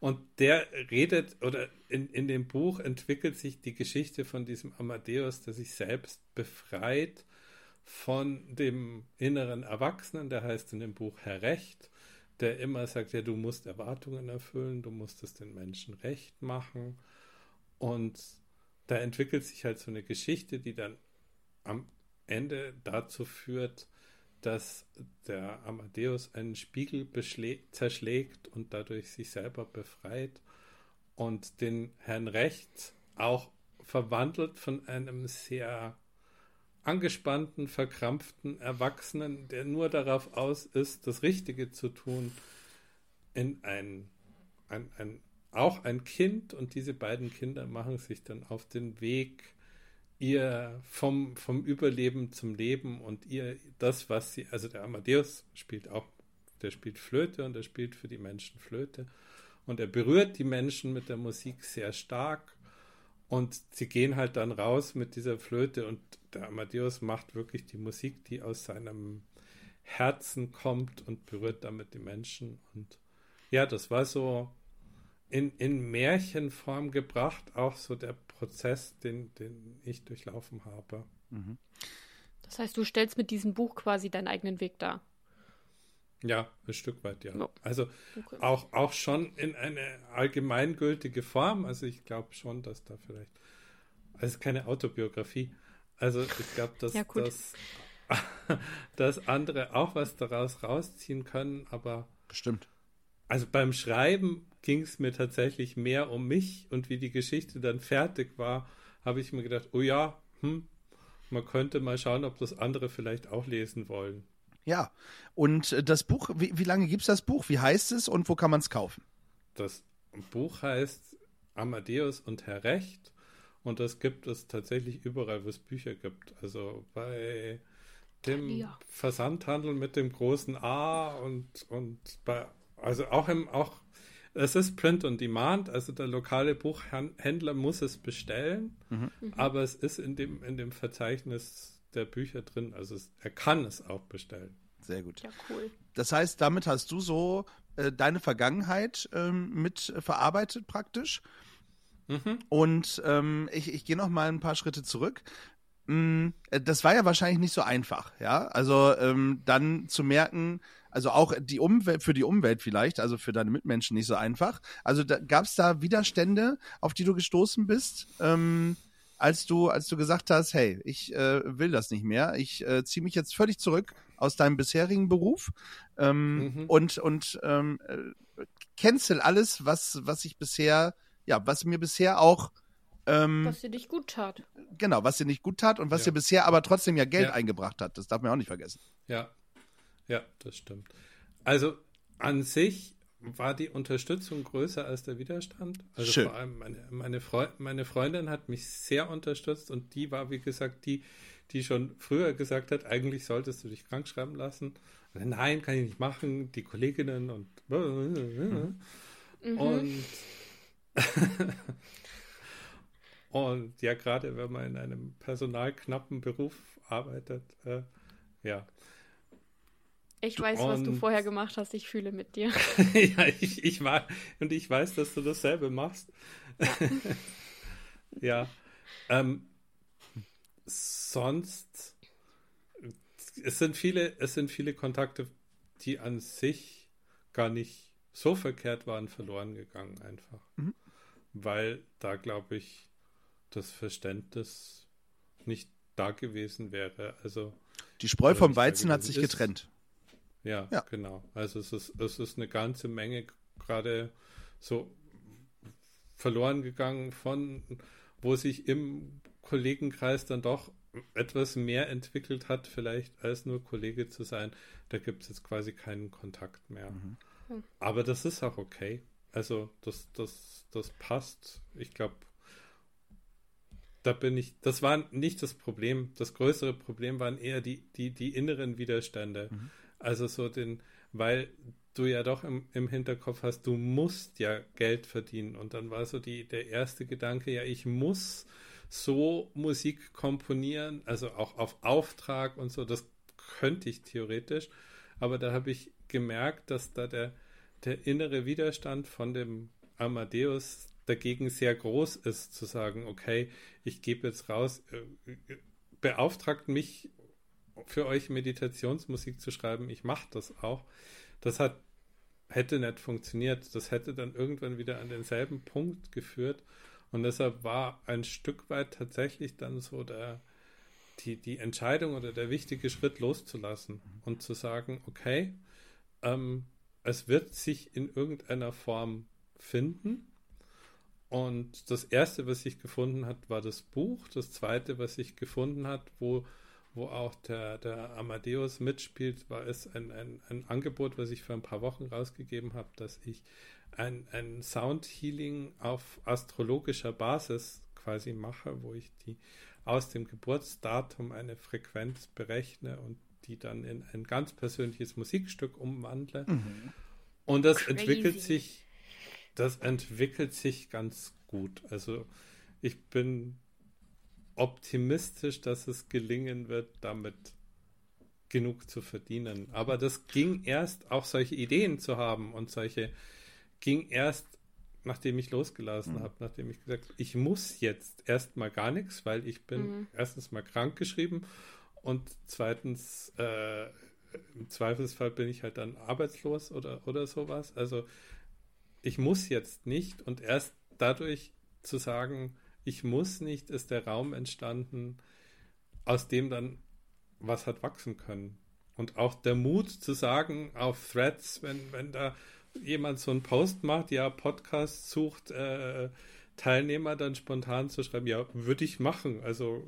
Und der redet, oder in, in dem Buch entwickelt sich die Geschichte von diesem Amadeus, der sich selbst befreit von dem inneren Erwachsenen, der heißt in dem Buch Herr Recht, der immer sagt, ja, du musst Erwartungen erfüllen, du musst es den Menschen recht machen. Und da entwickelt sich halt so eine Geschichte, die dann am Ende dazu führt, dass der Amadeus einen Spiegel zerschlägt und dadurch sich selber befreit und den Herrn Recht auch verwandelt von einem sehr angespannten, verkrampften Erwachsenen, der nur darauf aus ist, das Richtige zu tun, in ein, ein, ein auch ein Kind. Und diese beiden Kinder machen sich dann auf den Weg ihr vom, vom Überleben zum Leben und ihr das, was sie, also der Amadeus spielt auch, der spielt Flöte und er spielt für die Menschen Flöte. Und er berührt die Menschen mit der Musik sehr stark. Und sie gehen halt dann raus mit dieser Flöte und der Amadeus macht wirklich die Musik, die aus seinem Herzen kommt und berührt damit die Menschen. Und ja, das war so in, in Märchenform gebracht, auch so der Prozess, den, den ich durchlaufen habe. Mhm. Das heißt, du stellst mit diesem Buch quasi deinen eigenen Weg dar. Ja, ein Stück weit, ja. Oh. Also okay. auch, auch schon in eine allgemeingültige Form. Also ich glaube schon, dass da vielleicht. Also keine Autobiografie. Also ich glaube, dass, ja, dass, dass andere auch was daraus rausziehen können, aber. Bestimmt. Also beim Schreiben ging es mir tatsächlich mehr um mich und wie die Geschichte dann fertig war, habe ich mir gedacht, oh ja, hm, man könnte mal schauen, ob das andere vielleicht auch lesen wollen. Ja, und äh, das Buch, wie, wie lange gibt es das Buch? Wie heißt es und wo kann man es kaufen? Das Buch heißt Amadeus und Herr Recht und das gibt es tatsächlich überall, wo es Bücher gibt. Also bei dem ja. Versandhandel mit dem großen A und, und bei, also auch im, auch es ist Print on Demand, also der lokale Buchhändler muss es bestellen, mhm. aber es ist in dem, in dem Verzeichnis der Bücher drin, also es, er kann es auch bestellen. Sehr gut. Ja, cool. Das heißt, damit hast du so äh, deine Vergangenheit ähm, mit verarbeitet praktisch. Mhm. Und ähm, ich, ich gehe noch mal ein paar Schritte zurück. mh, äh, das war ja wahrscheinlich nicht so einfach, ja. Also ähm, dann zu merken, also auch die Umwelt, für die Umwelt vielleicht, also für deine Mitmenschen nicht so einfach. Also da, gab es da Widerstände, auf die du gestoßen bist, ähm, als du, als du gesagt hast, hey, ich äh, will das nicht mehr, ich äh, ziehe mich jetzt völlig zurück aus deinem bisherigen Beruf ähm, mhm. und und ähm, äh, cancel alles, was was ich bisher, ja, was mir bisher auch ähm, was dir nicht gut tat. Genau, was dir nicht gut tat und was ja. dir bisher aber trotzdem ja Geld ja. eingebracht hat. Das darf man auch nicht vergessen. Ja, ja, das stimmt. Also an sich war die Unterstützung größer als der Widerstand. Also Schön. vor allem meine, meine, Freu meine Freundin hat mich sehr unterstützt und die war, wie gesagt, die, die schon früher gesagt hat, eigentlich solltest du dich krank schreiben lassen. Nein, kann ich nicht machen. Die Kolleginnen und mhm. und und ja, gerade wenn man in einem personalknappen Beruf arbeitet, äh, ja, ich weiß, und, was du vorher gemacht hast. Ich fühle mit dir. ja, ich, ich war und ich weiß, dass du dasselbe machst. ja. Ähm, sonst es sind viele, es sind viele Kontakte, die an sich gar nicht so verkehrt waren, verloren gegangen einfach. Mhm. Weil da glaube ich das Verständnis nicht da gewesen wäre. Also die Spreu vom Weizen hat sich ist. getrennt. Ja, ja, genau. Also es ist, es ist eine ganze Menge gerade so verloren gegangen von, wo sich im Kollegenkreis dann doch etwas mehr entwickelt hat, vielleicht als nur Kollege zu sein. Da gibt es jetzt quasi keinen Kontakt mehr. Mhm. Hm. Aber das ist auch okay. Also das, das, das passt. Ich glaube, da bin ich, das war nicht das Problem. Das größere Problem waren eher die, die, die inneren Widerstände. Mhm. Also so den, weil du ja doch im, im Hinterkopf hast, du musst ja Geld verdienen. Und dann war so die, der erste Gedanke, ja, ich muss so Musik komponieren, also auch auf Auftrag und so, das könnte ich theoretisch. Aber da habe ich gemerkt, dass da der, der innere Widerstand von dem Amadeus dagegen sehr groß ist, zu sagen, okay, ich gebe jetzt raus, äh, beauftragt mich für euch Meditationsmusik zu schreiben, ich mache das auch. Das hat, hätte nicht funktioniert. Das hätte dann irgendwann wieder an denselben Punkt geführt. Und deshalb war ein Stück weit tatsächlich dann so der, die, die Entscheidung oder der wichtige Schritt loszulassen und zu sagen, okay, ähm, es wird sich in irgendeiner Form finden. Und das erste, was ich gefunden hat, war das Buch. Das zweite, was ich gefunden hat, wo wo auch der, der Amadeus mitspielt, war es ein, ein, ein Angebot, was ich vor ein paar Wochen rausgegeben habe, dass ich ein, ein Sound Healing auf astrologischer Basis quasi mache, wo ich die aus dem Geburtsdatum eine Frequenz berechne und die dann in ein ganz persönliches Musikstück umwandle. Mhm. Und das Crazy. entwickelt sich, das entwickelt sich ganz gut. Also ich bin optimistisch, dass es gelingen wird, damit genug zu verdienen. Aber das ging erst, auch solche Ideen zu haben und solche, ging erst, nachdem ich losgelassen mhm. habe, nachdem ich gesagt habe, ich muss jetzt erstmal gar nichts, weil ich bin mhm. erstens mal krank geschrieben und zweitens, äh, im Zweifelsfall bin ich halt dann arbeitslos oder, oder sowas. Also ich muss jetzt nicht und erst dadurch zu sagen, ich muss nicht, ist der Raum entstanden, aus dem dann was hat wachsen können. Und auch der Mut zu sagen auf Threads, wenn, wenn da jemand so einen Post macht, ja, Podcast sucht äh, Teilnehmer, dann spontan zu schreiben, ja, würde ich machen. Also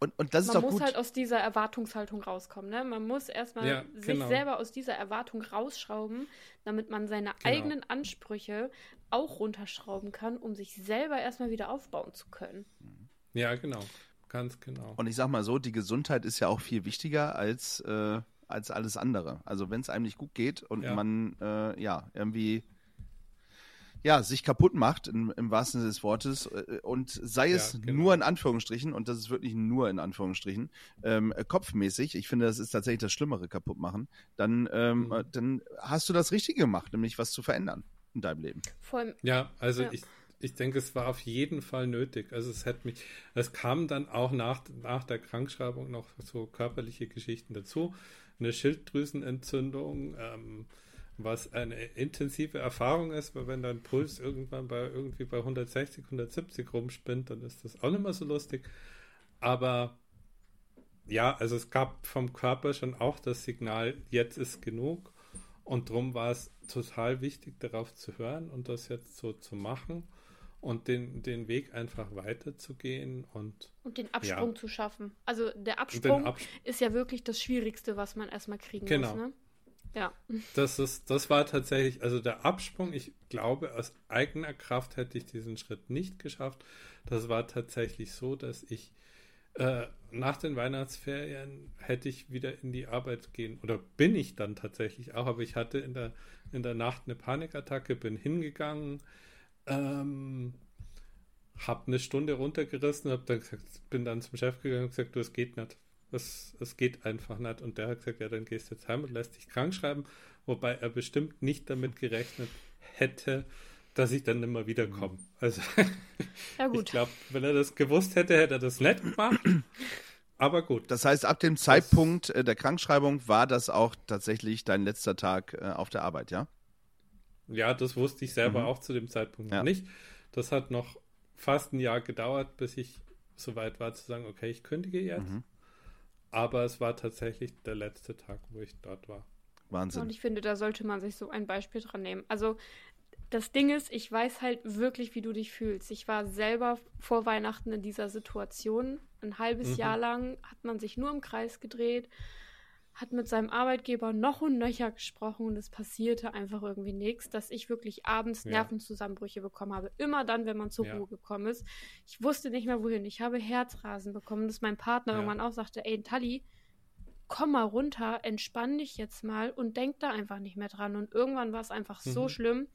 und, und das Man ist doch muss gut. halt aus dieser Erwartungshaltung rauskommen. Ne? Man muss erstmal ja, sich genau. selber aus dieser Erwartung rausschrauben, damit man seine genau. eigenen Ansprüche auch runterschrauben kann, um sich selber erstmal wieder aufbauen zu können. Ja, genau. Ganz genau. Und ich sag mal so, die Gesundheit ist ja auch viel wichtiger als, äh, als alles andere. Also wenn es einem nicht gut geht und ja. man äh, ja irgendwie ja, sich kaputt macht, im, im wahrsten Sinne des Wortes, äh, und sei es ja, genau. nur in Anführungsstrichen, und das ist wirklich nur in Anführungsstrichen, ähm, kopfmäßig, ich finde, das ist tatsächlich das Schlimmere kaputt machen, dann, ähm, mhm. dann hast du das Richtige gemacht, nämlich was zu verändern in deinem Leben. Voll. Ja, also ja. ich, ich denke, es war auf jeden Fall nötig. Also es hat mich, es kam dann auch nach, nach der Krankschreibung noch so körperliche Geschichten dazu. Eine Schilddrüsenentzündung, ähm, was eine intensive Erfahrung ist, weil wenn dein Puls irgendwann bei irgendwie bei 160, 170 rumspinnt, dann ist das auch nicht mehr so lustig. Aber ja, also es gab vom Körper schon auch das Signal, jetzt ist genug. Und darum war es total wichtig, darauf zu hören und das jetzt so zu machen und den, den Weg einfach weiterzugehen und. Und den Absprung ja. zu schaffen. Also der Absprung Abs ist ja wirklich das Schwierigste, was man erstmal kriegen genau. muss. Ne? Ja. Das ist, das war tatsächlich, also der Absprung, ich glaube, aus eigener Kraft hätte ich diesen Schritt nicht geschafft. Das war tatsächlich so, dass ich äh, nach den Weihnachtsferien hätte ich wieder in die Arbeit gehen oder bin ich dann tatsächlich auch, aber ich hatte in der, in der Nacht eine Panikattacke, bin hingegangen, ähm, habe eine Stunde runtergerissen, hab dann gesagt, bin dann zum Chef gegangen und gesagt, du, es geht nicht. Es, es geht einfach nicht. Und der hat gesagt, ja, dann gehst du jetzt heim und lässt dich krank schreiben, wobei er bestimmt nicht damit gerechnet hätte, dass ich dann immer wiederkomme. Mhm. Also ja, ich glaube, wenn er das gewusst hätte, hätte er das nicht gemacht. Aber gut. Das heißt, ab dem Zeitpunkt äh, der Krankschreibung war das auch tatsächlich dein letzter Tag äh, auf der Arbeit, ja? Ja, das wusste ich selber mhm. auch zu dem Zeitpunkt ja. nicht. Das hat noch fast ein Jahr gedauert, bis ich so weit war zu sagen, okay, ich kündige jetzt. Mhm. Aber es war tatsächlich der letzte Tag, wo ich dort war. Wahnsinn. Und ich finde, da sollte man sich so ein Beispiel dran nehmen. Also das Ding ist, ich weiß halt wirklich, wie du dich fühlst. Ich war selber vor Weihnachten in dieser Situation. Ein halbes mhm. Jahr lang hat man sich nur im Kreis gedreht, hat mit seinem Arbeitgeber noch und nöcher gesprochen und es passierte einfach irgendwie nichts, dass ich wirklich abends ja. Nervenzusammenbrüche bekommen habe. Immer dann, wenn man zur ja. Ruhe gekommen ist. Ich wusste nicht mehr wohin. Ich habe Herzrasen bekommen, dass mein Partner ja. irgendwann auch sagte, ey, Tali, komm mal runter, entspann dich jetzt mal und denk da einfach nicht mehr dran. Und irgendwann war es einfach mhm. so schlimm,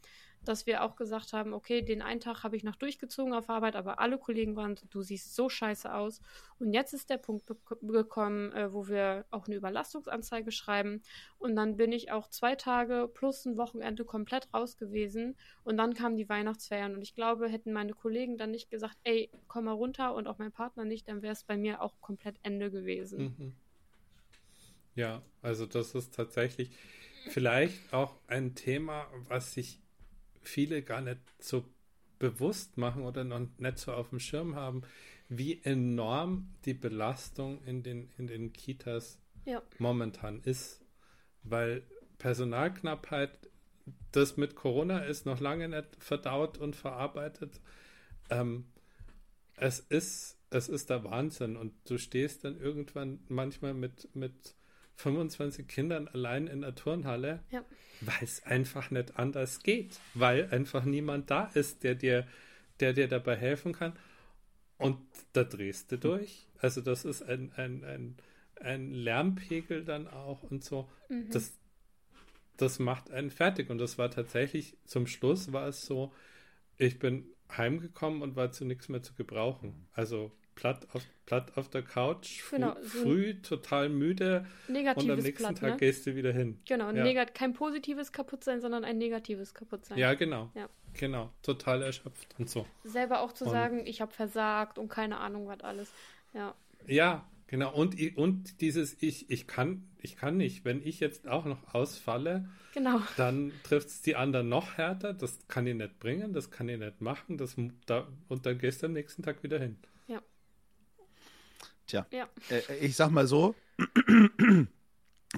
dass wir auch gesagt haben, okay, den einen Tag habe ich noch durchgezogen auf Arbeit, aber alle Kollegen waren, du siehst so scheiße aus. Und jetzt ist der Punkt gekommen, äh, wo wir auch eine Überlastungsanzeige schreiben. Und dann bin ich auch zwei Tage plus ein Wochenende komplett raus gewesen. Und dann kamen die Weihnachtsferien. Und ich glaube, hätten meine Kollegen dann nicht gesagt, ey, komm mal runter und auch mein Partner nicht, dann wäre es bei mir auch komplett Ende gewesen. Mhm. Ja, also das ist tatsächlich vielleicht auch ein Thema, was sich viele gar nicht so bewusst machen oder noch nicht so auf dem Schirm haben, wie enorm die Belastung in den, in den Kitas ja. momentan ist. Weil Personalknappheit, das mit Corona ist noch lange nicht verdaut und verarbeitet. Ähm, es ist, es ist der Wahnsinn und du stehst dann irgendwann manchmal mit, mit 25 Kindern allein in der Turnhalle, ja. weil es einfach nicht anders geht, weil einfach niemand da ist, der dir, der dir dabei helfen kann. Und da drehst du durch. Also das ist ein, ein, ein, ein Lärmpegel dann auch und so. Mhm. Das, das macht einen fertig. Und das war tatsächlich, zum Schluss war es so, ich bin heimgekommen und war zu nichts mehr zu gebrauchen. Also platt auf, platt auf der Couch, früh, genau, so früh total müde und am nächsten platt, Tag ne? gehst du wieder hin. Genau, ja. kein positives Kaputtsein, sondern ein negatives Kaputtsein. Ja, genau. Ja. Genau, total erschöpft und so. Selber auch zu und, sagen, ich habe versagt und keine Ahnung, was alles. Ja. Ja, genau. Und, und dieses Ich, ich kann, ich kann nicht. Wenn ich jetzt auch noch ausfalle, genau. dann trifft es die anderen noch härter. Das kann ich nicht bringen, das kann ich nicht machen. Das, da, und dann gehst du am nächsten Tag wieder hin. Tja, ja. äh, ich sag mal so,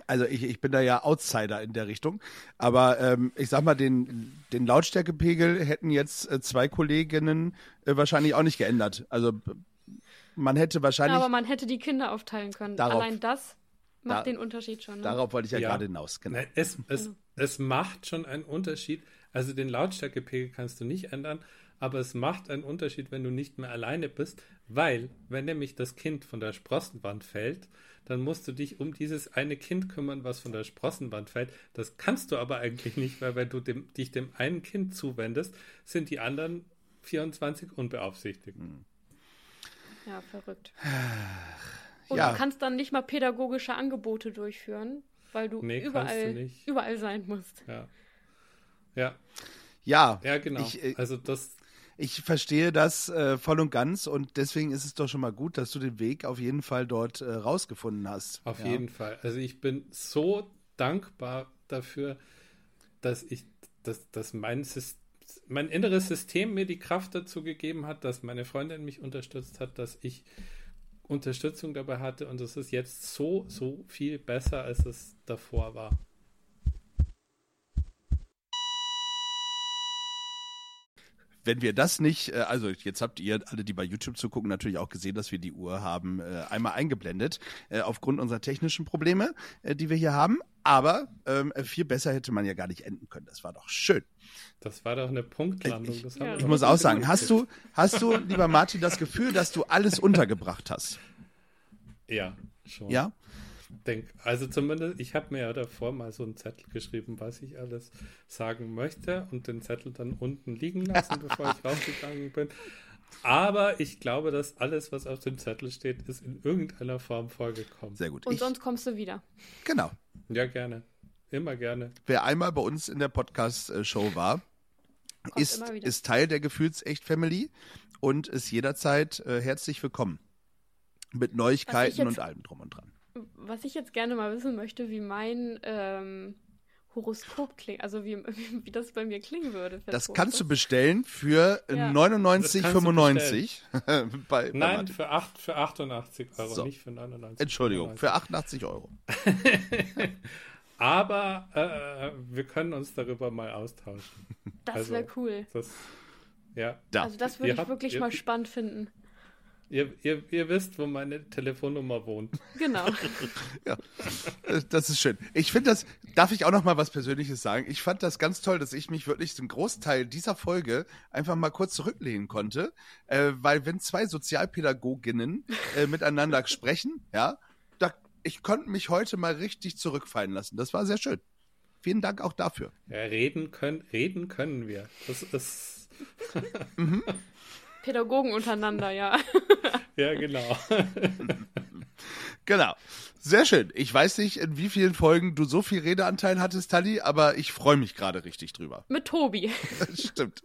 also ich, ich bin da ja Outsider in der Richtung, aber ähm, ich sag mal, den, den Lautstärkepegel hätten jetzt äh, zwei Kolleginnen äh, wahrscheinlich auch nicht geändert. Also man hätte wahrscheinlich. aber man hätte die Kinder aufteilen können. Darauf, Allein das macht da, den Unterschied schon. Ne? Darauf wollte ich ja, ja. gerade hinaus. Genau. Es, es, genau. es macht schon einen Unterschied. Also den Lautstärkepegel kannst du nicht ändern, aber es macht einen Unterschied, wenn du nicht mehr alleine bist, weil, wenn nämlich das Kind von der Sprossenwand fällt, dann musst du dich um dieses eine Kind kümmern, was von der Sprossenwand fällt. Das kannst du aber eigentlich nicht, weil wenn du dem, dich dem einen Kind zuwendest, sind die anderen 24 unbeaufsichtigt. Hm. Ja, verrückt. Und ja. du kannst dann nicht mal pädagogische Angebote durchführen, weil du nee, überall, du überall sein musst. Ja. Ja. Ja. Ja, genau. Ich, äh, also das ich verstehe das äh, voll und ganz und deswegen ist es doch schon mal gut, dass du den Weg auf jeden Fall dort äh, rausgefunden hast. Auf ja. jeden Fall. Also ich bin so dankbar dafür, dass ich, dass, dass mein, mein inneres System mir die Kraft dazu gegeben hat, dass meine Freundin mich unterstützt hat, dass ich Unterstützung dabei hatte und es ist jetzt so, so viel besser, als es davor war. Wenn wir das nicht, äh, also jetzt habt ihr alle, die bei YouTube zugucken, natürlich auch gesehen, dass wir die Uhr haben äh, einmal eingeblendet, äh, aufgrund unserer technischen Probleme, die wir hier haben. Aber ähm, viel besser hätte man ja gar nicht enden können. Das war doch schön. Das war doch eine Punktlandung. Ich, ja, ich muss auch sagen, hast du, hast du, lieber Martin, das Gefühl, dass du alles untergebracht hast? Ja, schon. Ja? Denk, also zumindest, ich habe mir ja davor mal so einen Zettel geschrieben, was ich alles sagen möchte und den Zettel dann unten liegen lassen, bevor ich rausgegangen bin. Aber ich glaube, dass alles, was auf dem Zettel steht, ist in irgendeiner Form vorgekommen. Sehr gut. Und ich, sonst kommst du wieder. Genau. Ja, gerne. Immer gerne. Wer einmal bei uns in der Podcast-Show war, ist, ist Teil der Gefühlsecht-Family und ist jederzeit äh, herzlich willkommen. Mit Neuigkeiten und allem drum und dran was ich jetzt gerne mal wissen möchte, wie mein ähm, Horoskop klingt, also wie, wie, wie, das bei mir klingen würde. Das kannst du bestellen für ja. 99,95 bei, Nein, für, 8, für 88 Euro, so. nicht für 99. Entschuldigung, 99. für 88 Euro. Aber äh, wir können uns darüber mal austauschen. Das also, wäre cool. Das, ja. Also das würde ich habt, wirklich ihr, mal spannend finden. Ihr, ihr, ihr wisst, wo meine Telefonnummer wohnt. Genau. ja, äh, das ist schön. Ich finde das, darf ich auch noch mal was Persönliches sagen? Ich fand das ganz toll, dass ich mich wirklich den Großteil dieser Folge einfach mal kurz zurücklehnen konnte, äh, weil wenn zwei Sozialpädagoginnen äh, miteinander sprechen, ja, da, ich konnte mich heute mal richtig zurückfallen lassen. Das war sehr schön. Vielen Dank auch dafür. Ja, reden können, reden können wir. Das ist. mhm. Pädagogen untereinander, ja. ja, genau. genau. Sehr schön. Ich weiß nicht, in wie vielen Folgen du so viel Redeanteil hattest, Tali, aber ich freue mich gerade richtig drüber. Mit Tobi. Stimmt.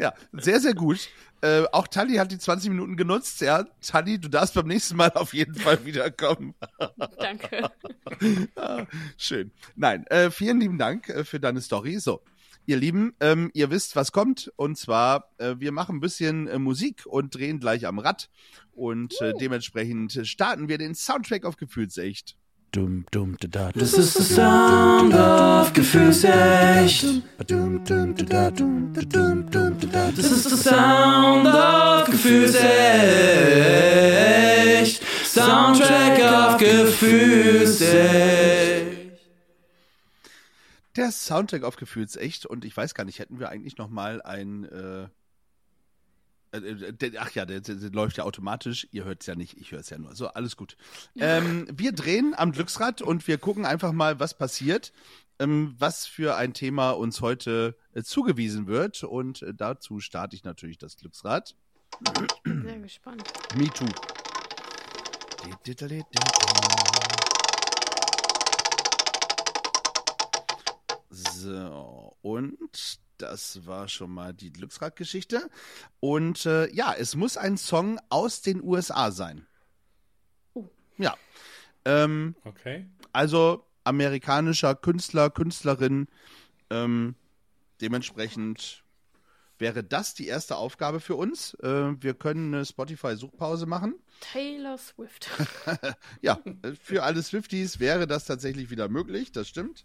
ja, sehr, sehr gut. Äh, auch Tali hat die 20 Minuten genutzt. Ja, Tali, du darfst beim nächsten Mal auf jeden Fall wiederkommen. Danke. ah, schön. Nein, äh, vielen lieben Dank äh, für deine Story. So, Ihr Lieben, ähm, ihr wisst, was kommt. Und zwar, äh, wir machen ein bisschen äh, Musik und drehen gleich am Rad. Und äh, dementsprechend starten wir den Soundtrack auf Gefühlsecht. Dum, dum, da, da. Das ist der Sound of Gefühlsecht. Das ist der Sound of Gefühlsecht. Soundtrack of Gefühlsecht. Der Soundtrack auf Gefühlsecht und ich weiß gar nicht, hätten wir eigentlich noch mal ein äh, äh, äh der, ach ja, der, der, der, läuft ja automatisch. Ihr hört es ja nicht, ich höre es ja nur. So, alles gut. Ähm, wir drehen am Glücksrad und wir gucken einfach mal, was passiert, ähm, was für ein Thema uns heute äh, zugewiesen wird. Und äh, dazu starte ich natürlich das Glücksrad. Ich bin sehr gespannt. Me too. So, und das war schon mal die Glücksrad-Geschichte. Und äh, ja, es muss ein Song aus den USA sein. Uh. Ja. Ähm, okay. Also amerikanischer Künstler, Künstlerin. Ähm, dementsprechend wäre das die erste Aufgabe für uns. Äh, wir können eine Spotify-Suchpause machen. Taylor Swift. ja, für alle Swifties wäre das tatsächlich wieder möglich, das stimmt.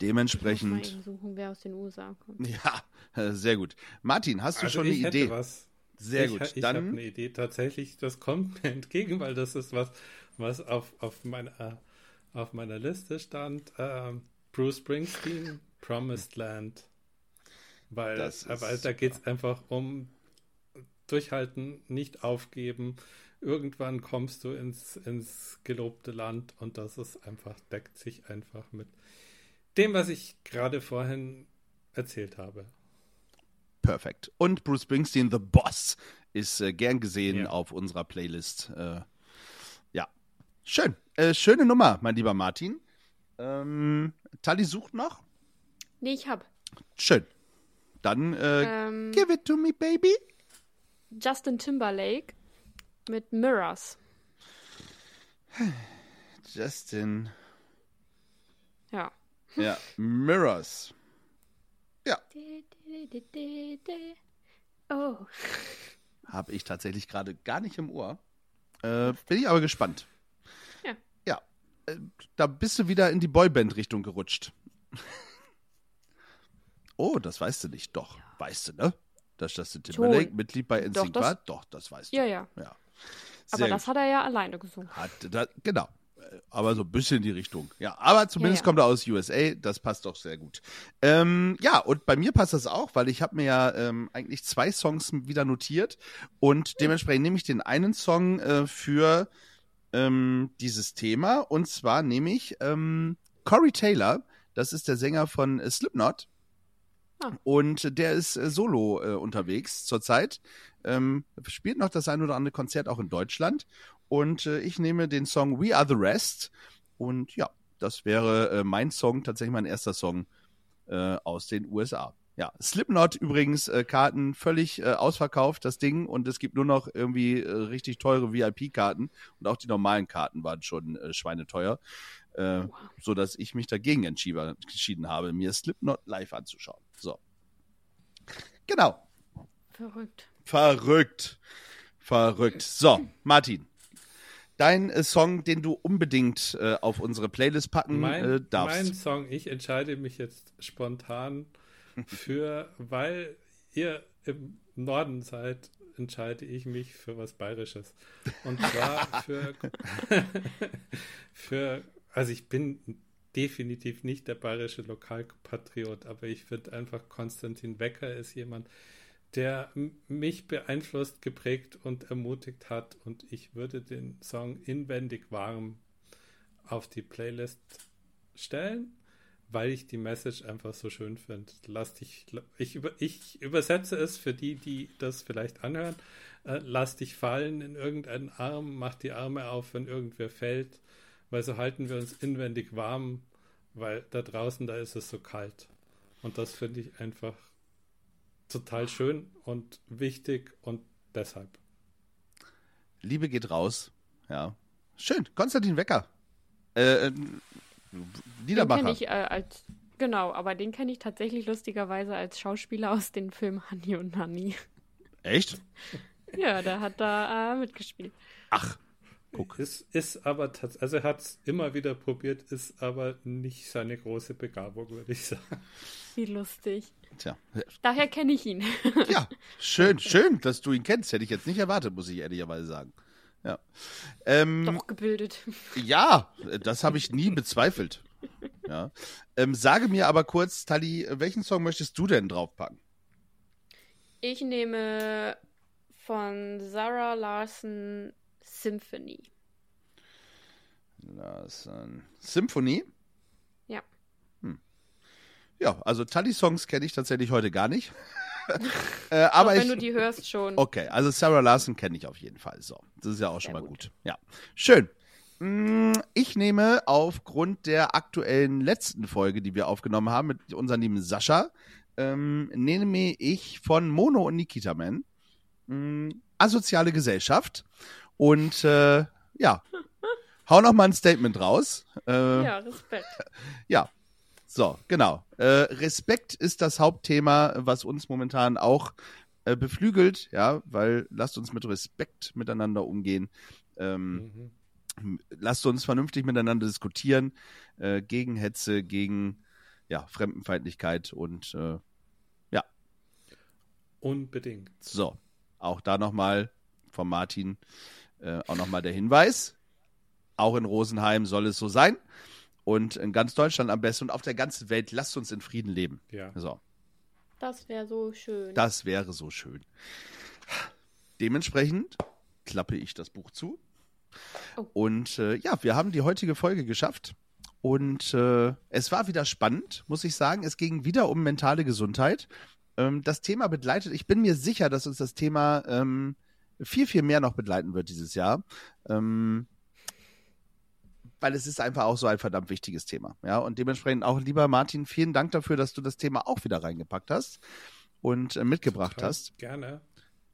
Dementsprechend. Ich suchen, wer aus den USA kommt. Ja, äh, sehr gut. Martin, hast du also schon eine Idee? Was. Sehr ich, gut. Ich habe eine Idee. Tatsächlich, das kommt mir entgegen, weil das ist was, was auf, auf, meiner, auf meiner Liste stand. Ähm, Bruce Springsteen, Promised Land. Weil, weil da geht es einfach um durchhalten, nicht aufgeben. Irgendwann kommst du ins, ins gelobte Land und das ist einfach, deckt sich einfach mit dem, was ich gerade vorhin erzählt habe. Perfekt. Und Bruce Springsteen, The Boss, ist äh, gern gesehen ja. auf unserer Playlist. Äh, ja, schön. Äh, schöne Nummer, mein lieber Martin. Ähm, Tali sucht noch? Nee, ich hab. Schön. dann äh, Ähm, give it to me, baby. Justin Timberlake mit Mirrors. Justin. Ja. Ja, Mirrors. Oh. Habe ich tatsächlich gerade gar nicht im Ohr. Äh, bin ich aber gespannt. Ja. Ja. Äh, da bist du wieder in die Boyband-Richtung gerutscht. oh, das weißt du nicht. Doch, weißt du, ne? Dass Justin Timberlake Schon. Mitglied bei NSYNC war? Doch, das weißt du. Ja, ja. ja. Aber das gut. hat er ja alleine gesungen. Hat, da, genau. Aber so ein bisschen in die Richtung. Ja, aber zumindest ja. kommt er aus USA. Das passt doch sehr gut. Ähm, ja, und bei mir passt das auch, weil ich habe mir ja ähm, eigentlich zwei Songs wieder notiert. Und dementsprechend nehme ich den einen Song äh, für ähm, dieses Thema. Und zwar nehme ich ähm, Corey Taylor. Das ist der Sänger von äh, Slipknot. Ah. Und der ist äh, solo äh, unterwegs zurzeit. Ähm, spielt noch das ein oder andere Konzert auch in Deutschland. Und äh, ich nehme den Song We Are the Rest. Und ja, das wäre äh, mein Song, tatsächlich mein erster Song äh, aus den USA. Ja, Slipknot übrigens, äh, Karten völlig äh, ausverkauft, das Ding. Und es gibt nur noch irgendwie äh, richtig teure VIP-Karten. Und auch die normalen Karten waren schon schweineteuer. Äh, so dass ich mich dagegen entschieden, entschieden habe, mir Slipknot live anzuschauen. So. Genau. Verrückt. Verrückt. Verrückt. So, Martin. Dein äh, Song, den du unbedingt äh, auf unsere Playlist packen Mein, äh, darfst. mein Song, ich entscheide mich jetzt spontan für, weil ihr im Norden seid, entscheide ich mich für was Bayerisches. Und zwar für, für, also ich bin definitiv nicht der bayerische Lokalpatriot, aber ich finde einfach, Konstantin Wecker ist jemand, der mich beeinflusst, geprägt und ermutigt hat. Und ich würde den Song Inwendig warm auf die Playlist stellen, weil ich die Message einfach so schön finde. Lass dich, ich, über, ich übersetze es für die, die das vielleicht anhören. Äh, lass dich fallen in irgendeinen Arm, mach die Arme auf, wenn irgendwer fällt, weil so halten wir uns inwendig warm, weil da draußen, da ist es so kalt. Und das finde ich einfach total schön und wichtig und deshalb. Liebe geht raus. Ja. Schön. Konstantin Wecker. Äh, äh, Den ich äh, als. Genau, aber den kenne ich tatsächlich lustigerweise als Schauspieler aus dem Film Hanni und Nanni. Echt? Ja, der hat da äh, mitgespielt. Ach, guck. Ist, ist aber tatsächlich, also er hat es immer wieder probiert, ist aber nicht seine große Begabung, würde ich sagen. Wie lustig. Tja. Daher kenne ich ihn. Ja, schön, schön, dass du ihn kennst. Hätte ich jetzt nicht erwartet, muss ich ehrlicherweise sagen. Ja. Ähm, Doch gebildet. Ja, das habe ich nie bezweifelt. Ja. Ähm, sage mir aber kurz, Tali, welchen Song möchtest du denn draufpacken? Ich nehme von Sarah Larson Symphony. Larsen. Symphony? Ja. Also Tali-Songs kenne ich tatsächlich heute gar nicht. äh, aber Doch, wenn ich, du die hörst schon. Okay, also Sarah Larson kenne ich auf jeden Fall. So, das ist ja auch schon Sehr mal gut. gut. Ja, schön. Mm, Ich nehme aufgrund der aktuellen letzten Folge, die wir aufgenommen haben mit unserem lieben Sascha, ähm, nehme ich von Mono und Nikita Man mm, Asoziale Gesellschaft und äh, ja, hau noch mal ein Statement raus. Äh, Ja, Respekt. ja, so, genau. Äh, Respekt ist das Hauptthema, was uns momentan auch äh, beflügelt, ja, weil lasst uns mit Respekt miteinander umgehen. Ähm, Lasst uns vernünftig miteinander diskutieren, äh, gegen Hetze, gegen ja, Fremdenfeindlichkeit und äh, Unbedingt. so. Auch da nochmal von Martin äh, auch nochmal der Hinweis. Auch in Rosenheim soll es so sein. Und in ganz Deutschland am besten und auf der ganzen Welt, lasst uns in Frieden leben. Ja. So. Das wäre so schön. Das wäre so schön. Dementsprechend klappe ich das Buch zu. Oh. Und äh, ja, wir haben die heutige Folge geschafft. Und äh, es war wieder spannend, muss ich sagen. Es ging wieder um mentale Gesundheit. Ähm, das Thema begleitet, ich bin mir sicher, dass uns das Thema ähm, viel, viel mehr noch begleiten wird dieses Jahr. Ähm, weil es ist einfach auch so ein verdammt wichtiges Thema. Ja, und dementsprechend auch, lieber Martin, vielen Dank dafür, dass du das Thema auch wieder reingepackt hast. und äh, mitgebracht Total hast. Gerne.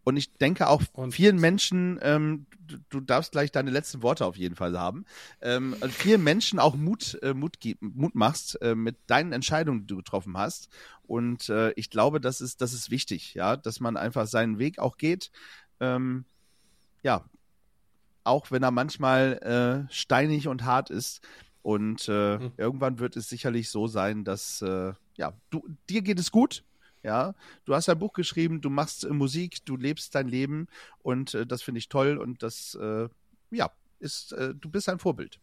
Und ich denke auch Und- vielen Menschen, ähm, du, du darfst gleich deine letzten Worte auf jeden Fall haben, ähm, vielen Menschen auch Mut, äh, Mut, Mut machst äh, mit deinen Entscheidungen, die du getroffen hast. Und äh, ich glaube, das ist, das ist wichtig, ja, dass man einfach seinen Weg auch geht. Ähm, ja, auch wenn er manchmal äh, steinig und hart ist. Und äh, Mhm. irgendwann wird es sicherlich so sein, dass äh, ja, du, dir geht es gut. Ja, du hast ein Buch geschrieben, du machst äh, Musik, du lebst dein Leben und äh, das finde ich toll und das, äh, ja, ist, du bist ein Vorbild.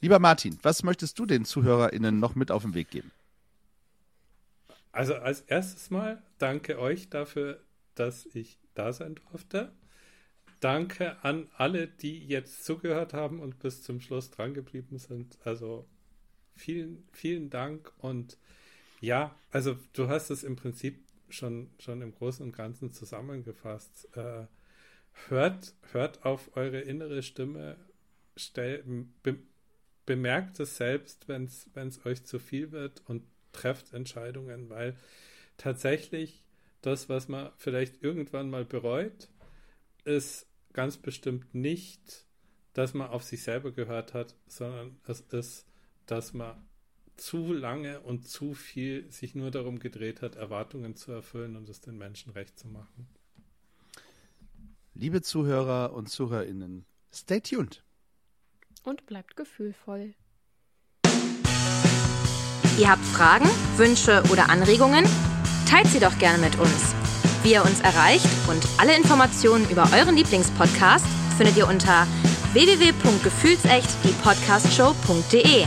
Lieber Martin, was möchtest du den ZuhörerInnen noch mit auf den Weg geben? Also als erstes Mal danke euch dafür, dass ich da sein durfte. Danke an alle, die jetzt zugehört haben und bis zum Schluss dran geblieben sind. Also vielen, vielen Dank und ja, also du hast es im Prinzip schon, schon im Großen und Ganzen zusammengefasst. Äh, hört, hört auf eure innere Stimme, stell, be, bemerkt es selbst, wenn es euch zu viel wird und trefft Entscheidungen, weil tatsächlich das, was man vielleicht irgendwann mal bereut, ist ganz bestimmt nicht, dass man auf sich selber gehört hat, sondern es ist, dass man zu lange und zu viel sich nur darum gedreht hat, Erwartungen zu erfüllen und es den Menschen recht zu machen. Liebe Zuhörer und ZuhörerInnen, stay tuned. Und bleibt gefühlvoll. Ihr habt Fragen, Wünsche oder Anregungen? Teilt sie doch gerne mit uns. Wie ihr uns erreicht und alle Informationen über euren Lieblingspodcast findet ihr unter www.gefühlsecht die Podcastshow.de.